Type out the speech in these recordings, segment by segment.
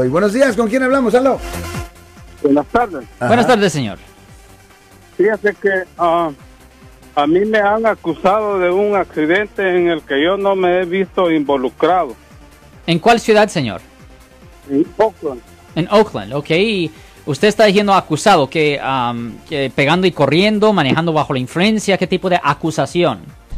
Buenos días, ¿con quién hablamos? Aló. Buenas tardes. Buenas tardes, señor. Fíjese que ah, a mí me han acusado de un accidente en el que yo no me he visto involucrado. ¿En cuál ciudad, señor? En Oakland. En Oakland, ok. Y usted está diciendo acusado, que, am, que pegando y corriendo, manejando bajo la influencia, ¿qué tipo de acusación?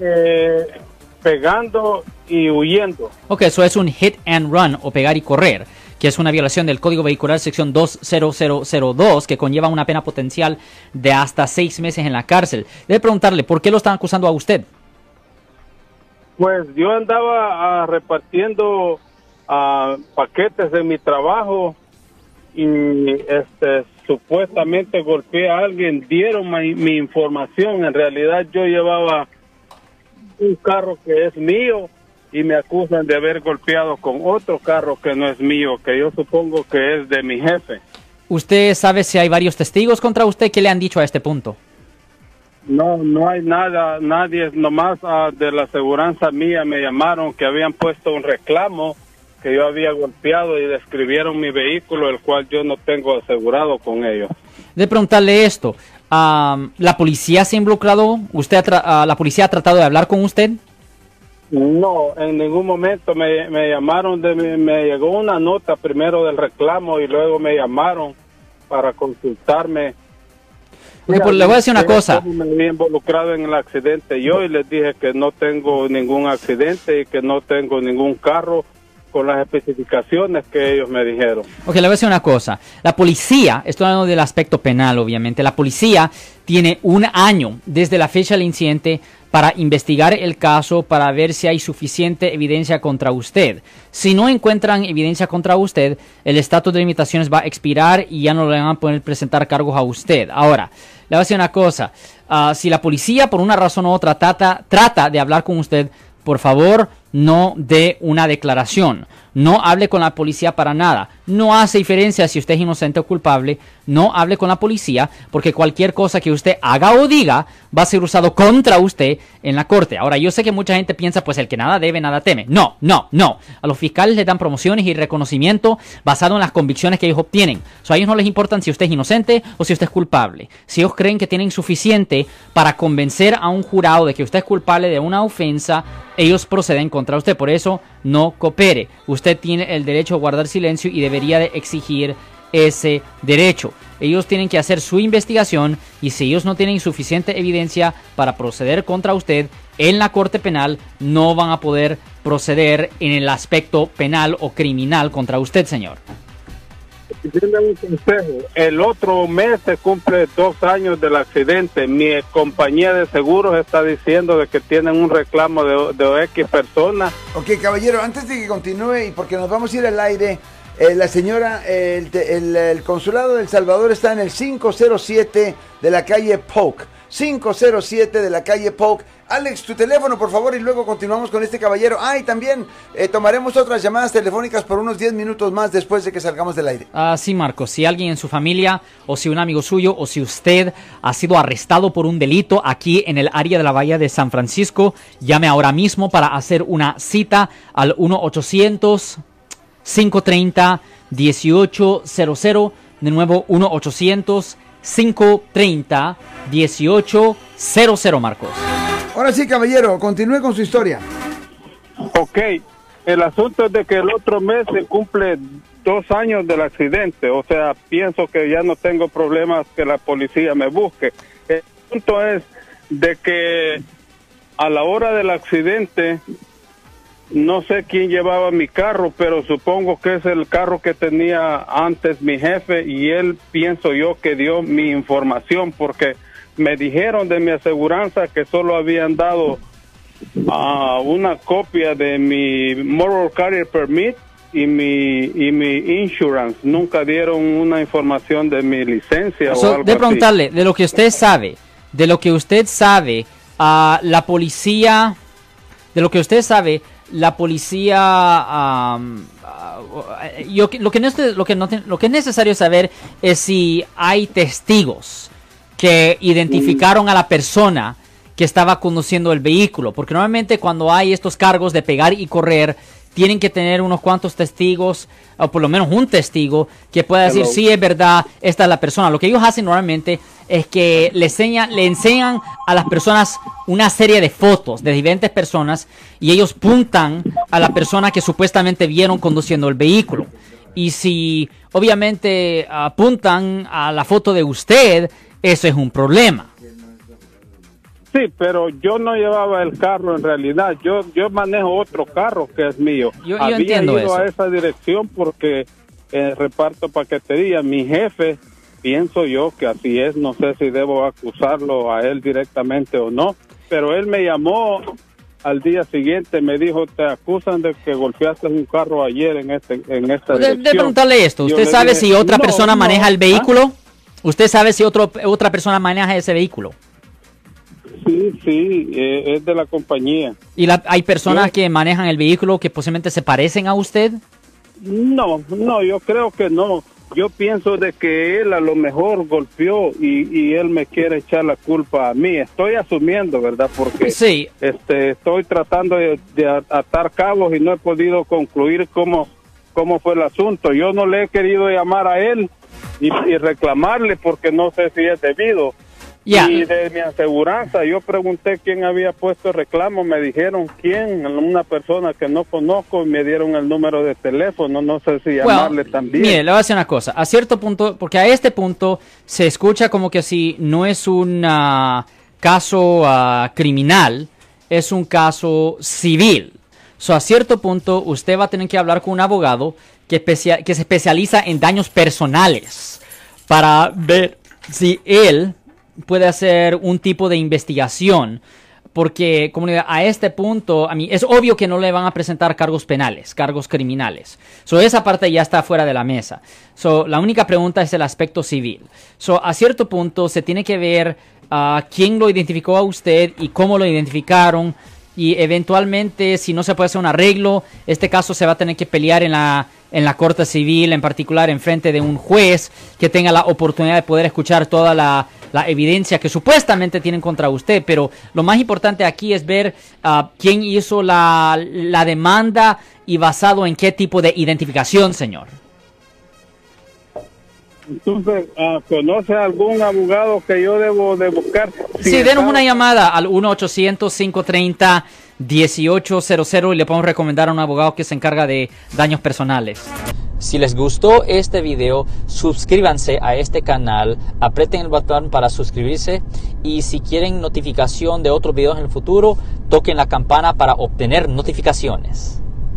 Eh, pegando y huyendo. Ok, eso es un hit and run o pegar y correr, que es una violación del Código Vehicular sección 20002 que conlleva una pena potencial de hasta seis meses en la cárcel. Debe preguntarle, ¿por qué lo están acusando a usted? Pues yo andaba ah, repartiendo ah, paquetes de mi trabajo y este supuestamente golpeé a alguien, dieron mi, mi información, en realidad yo llevaba un carro que es mío y me acusan de haber golpeado con otro carro que no es mío, que yo supongo que es de mi jefe. ¿Usted sabe si hay varios testigos contra usted? ¿Qué le han dicho a este punto? No, no hay nada, nadie, nomás ah, de la aseguranza mía me llamaron que habían puesto un reclamo que yo había golpeado y describieron mi vehículo, el cual yo no tengo asegurado con ellos. De preguntarle esto, ¿la policía se ha involucrado? ¿Usted ha ah, ¿La policía ha tratado de hablar con usted? No, en ningún momento me, me llamaron, de, mi- me llegó una nota primero del reclamo y luego me llamaron para consultarme. Pues le voy a decir una cosa. Me había involucrado en el accidente yo y les dije que no tengo ningún accidente y que no tengo ningún carro con las especificaciones que ellos me dijeron. Ok, le voy a decir una cosa. La policía, estoy hablando del aspecto penal, obviamente. La policía tiene un año desde la fecha del incidente para investigar el caso, para ver si hay suficiente evidencia contra usted. Si no encuentran evidencia contra usted, el estatus de limitaciones va a expirar y ya no le van a poder presentar cargos a usted. Ahora, le voy a decir una cosa. Ah, si la policía, por una razón u otra, trata, trata de hablar con usted, por favor, no dé una declaración. No hable con la policía para nada. No hace diferencia si usted es inocente o culpable. No hable con la policía porque cualquier cosa que usted haga o diga va a ser usado contra usted en la corte. Ahora, yo sé que mucha gente piensa, pues el que nada debe, nada teme. No, no, no. A los fiscales les dan promociones y reconocimiento basado en las convicciones que ellos obtienen. So, a ellos no les importan si usted es inocente o si usted es culpable. Si ellos creen que tienen suficiente para convencer a un jurado de que usted es culpable de una ofensa, ellos proceden contra usted. Por eso, no coopere. Tiene el derecho a guardar silencio y debería de exigir ese derecho. Ellos tienen que hacer su investigación y si ellos no tienen suficiente evidencia para proceder contra usted en la corte penal, no van a poder proceder en el aspecto penal o criminal contra usted, señor. Denme un consejo. El otro mes se cumple dos años del accidente. Mi compañía de seguros está diciendo de que tienen un reclamo de, de X persona. Ok, caballero, antes de que continúe y porque nos vamos a ir al aire, eh, la señora, el, el- el consulado del Salvador está en el 507 de la calle Polk. 507 de la calle Polk. Alex, tu teléfono, por favor, y luego continuamos con este caballero. Ah, y también eh, tomaremos otras llamadas telefónicas por unos 10 minutos más después de que salgamos del aire. Ah, sí, Marcos, si alguien en su familia o si un amigo suyo o si usted ha sido arrestado por un delito aquí en el área de la Bahía de San Francisco, llame ahora mismo para hacer una cita al 1-800-530-1800. De nuevo, 1-800-530-1800, Marcos. Ahora sí, caballero, continúe con su historia. Ok, el asunto es de que el otro mes se cumple dos años del accidente. O sea, pienso que ya no tengo problemas que la policía me busque. El punto es de que a la hora del accidente no sé quién llevaba mi carro, pero supongo que es el carro que tenía antes mi jefe y él pienso yo que dio mi información porque me dijeron de mi aseguranza que solo habían dado ah, una copia de mi Moral Carrier Permit y mi y mi insurance nunca dieron una información de mi licencia So, o algo de así. preguntarle, de lo que usted sabe, de lo que usted sabe, a la policía, de lo que usted sabe, la policía, ah, yo, lo, que lo, que no, lo que es necesario saber es si hay testigos que identificaron a la persona que estaba conduciendo el vehículo, porque normalmente cuando hay estos cargos de pegar y correr, tienen que tener unos cuantos testigos, o por lo menos un testigo, que pueda decir, Hello. sí, es verdad, esta es la persona. Lo que ellos hacen normalmente es que le, enseñan, le enseñan a las personas una serie de fotos de diferentes personas y ellos puntan a la persona que supuestamente vieron conduciendo el vehículo. Y si obviamente apuntan a la foto de usted, eso es un problema. Sí, pero yo no llevaba el carro en realidad. Yo yo manejo otro carro que es mío. Yo- yo Había entiendo ido eso. a esa dirección porque eh, reparto paquetería. Mi jefe, pienso yo que así es. No sé si debo acusarlo a él directamente o no. Pero él me llamó al día siguiente. Me dijo, te acusan de que golpeaste un carro ayer en, este, en esta De, de preguntarle esto, ¿usted sabe dije, si otra "No, persona no". maneja el ¿Ah? vehículo? ¿Usted sabe si otro, otra persona maneja ese vehículo? Sí, sí, eh, es de la compañía. ¿Y la- hay personas que manejan el vehículo que posiblemente se parecen a usted? No, no, yo creo que no. Yo pienso de que él a lo mejor golpeó y, y él me quiere echar la culpa a mí. Estoy asumiendo, ¿verdad? Porque Sí, este, estoy tratando de, atar cabos y no he podido concluir cómo, cómo fue el asunto. Yo no le he querido llamar a él y, y reclamarle porque no sé si es debido. Y de mi aseguranza, yo pregunté quién había puesto el reclamo, me dijeron quién, una persona que no conozco, y me dieron el número de teléfono, no sé si Well, llamarle también. Mire, le voy a decir una cosa. A cierto punto, porque a este punto se escucha como que si no es un ah, caso ah, criminal, es un caso civil. So, a cierto punto, usted va a tener que hablar con un abogado que, especia- que se especializa en daños personales para ver si él puede hacer un tipo de investigación. Porque, como a este punto, a mí es obvio que no le van a presentar cargos penales, cargos criminales. So, esa parte ya está fuera de la mesa. So, la única pregunta es el aspecto civil. So, a cierto punto se tiene que ver ah, quién lo identificó a usted y cómo lo identificaron. Y eventualmente, si no se puede hacer un arreglo, este caso se va a tener que pelear en la, en la corte civil, en particular en frente de un juez que tenga la oportunidad de poder escuchar toda la, la evidencia que supuestamente tienen contra usted. Pero lo más importante aquí es ver ah, quién hizo la, la demanda y basado en qué tipo de identificación, señor. Entonces, ah, ¿conoce algún abogado que yo debo de buscar? Sí, denos una llamada al 1-800-530-1800 y le podemos recomendar a un abogado que se encarga de daños personales. Si les gustó este video, suscríbanse a este canal, aprieten el botón para suscribirse y si quieren notificación de otros videos en el futuro, toquen la campana para obtener notificaciones.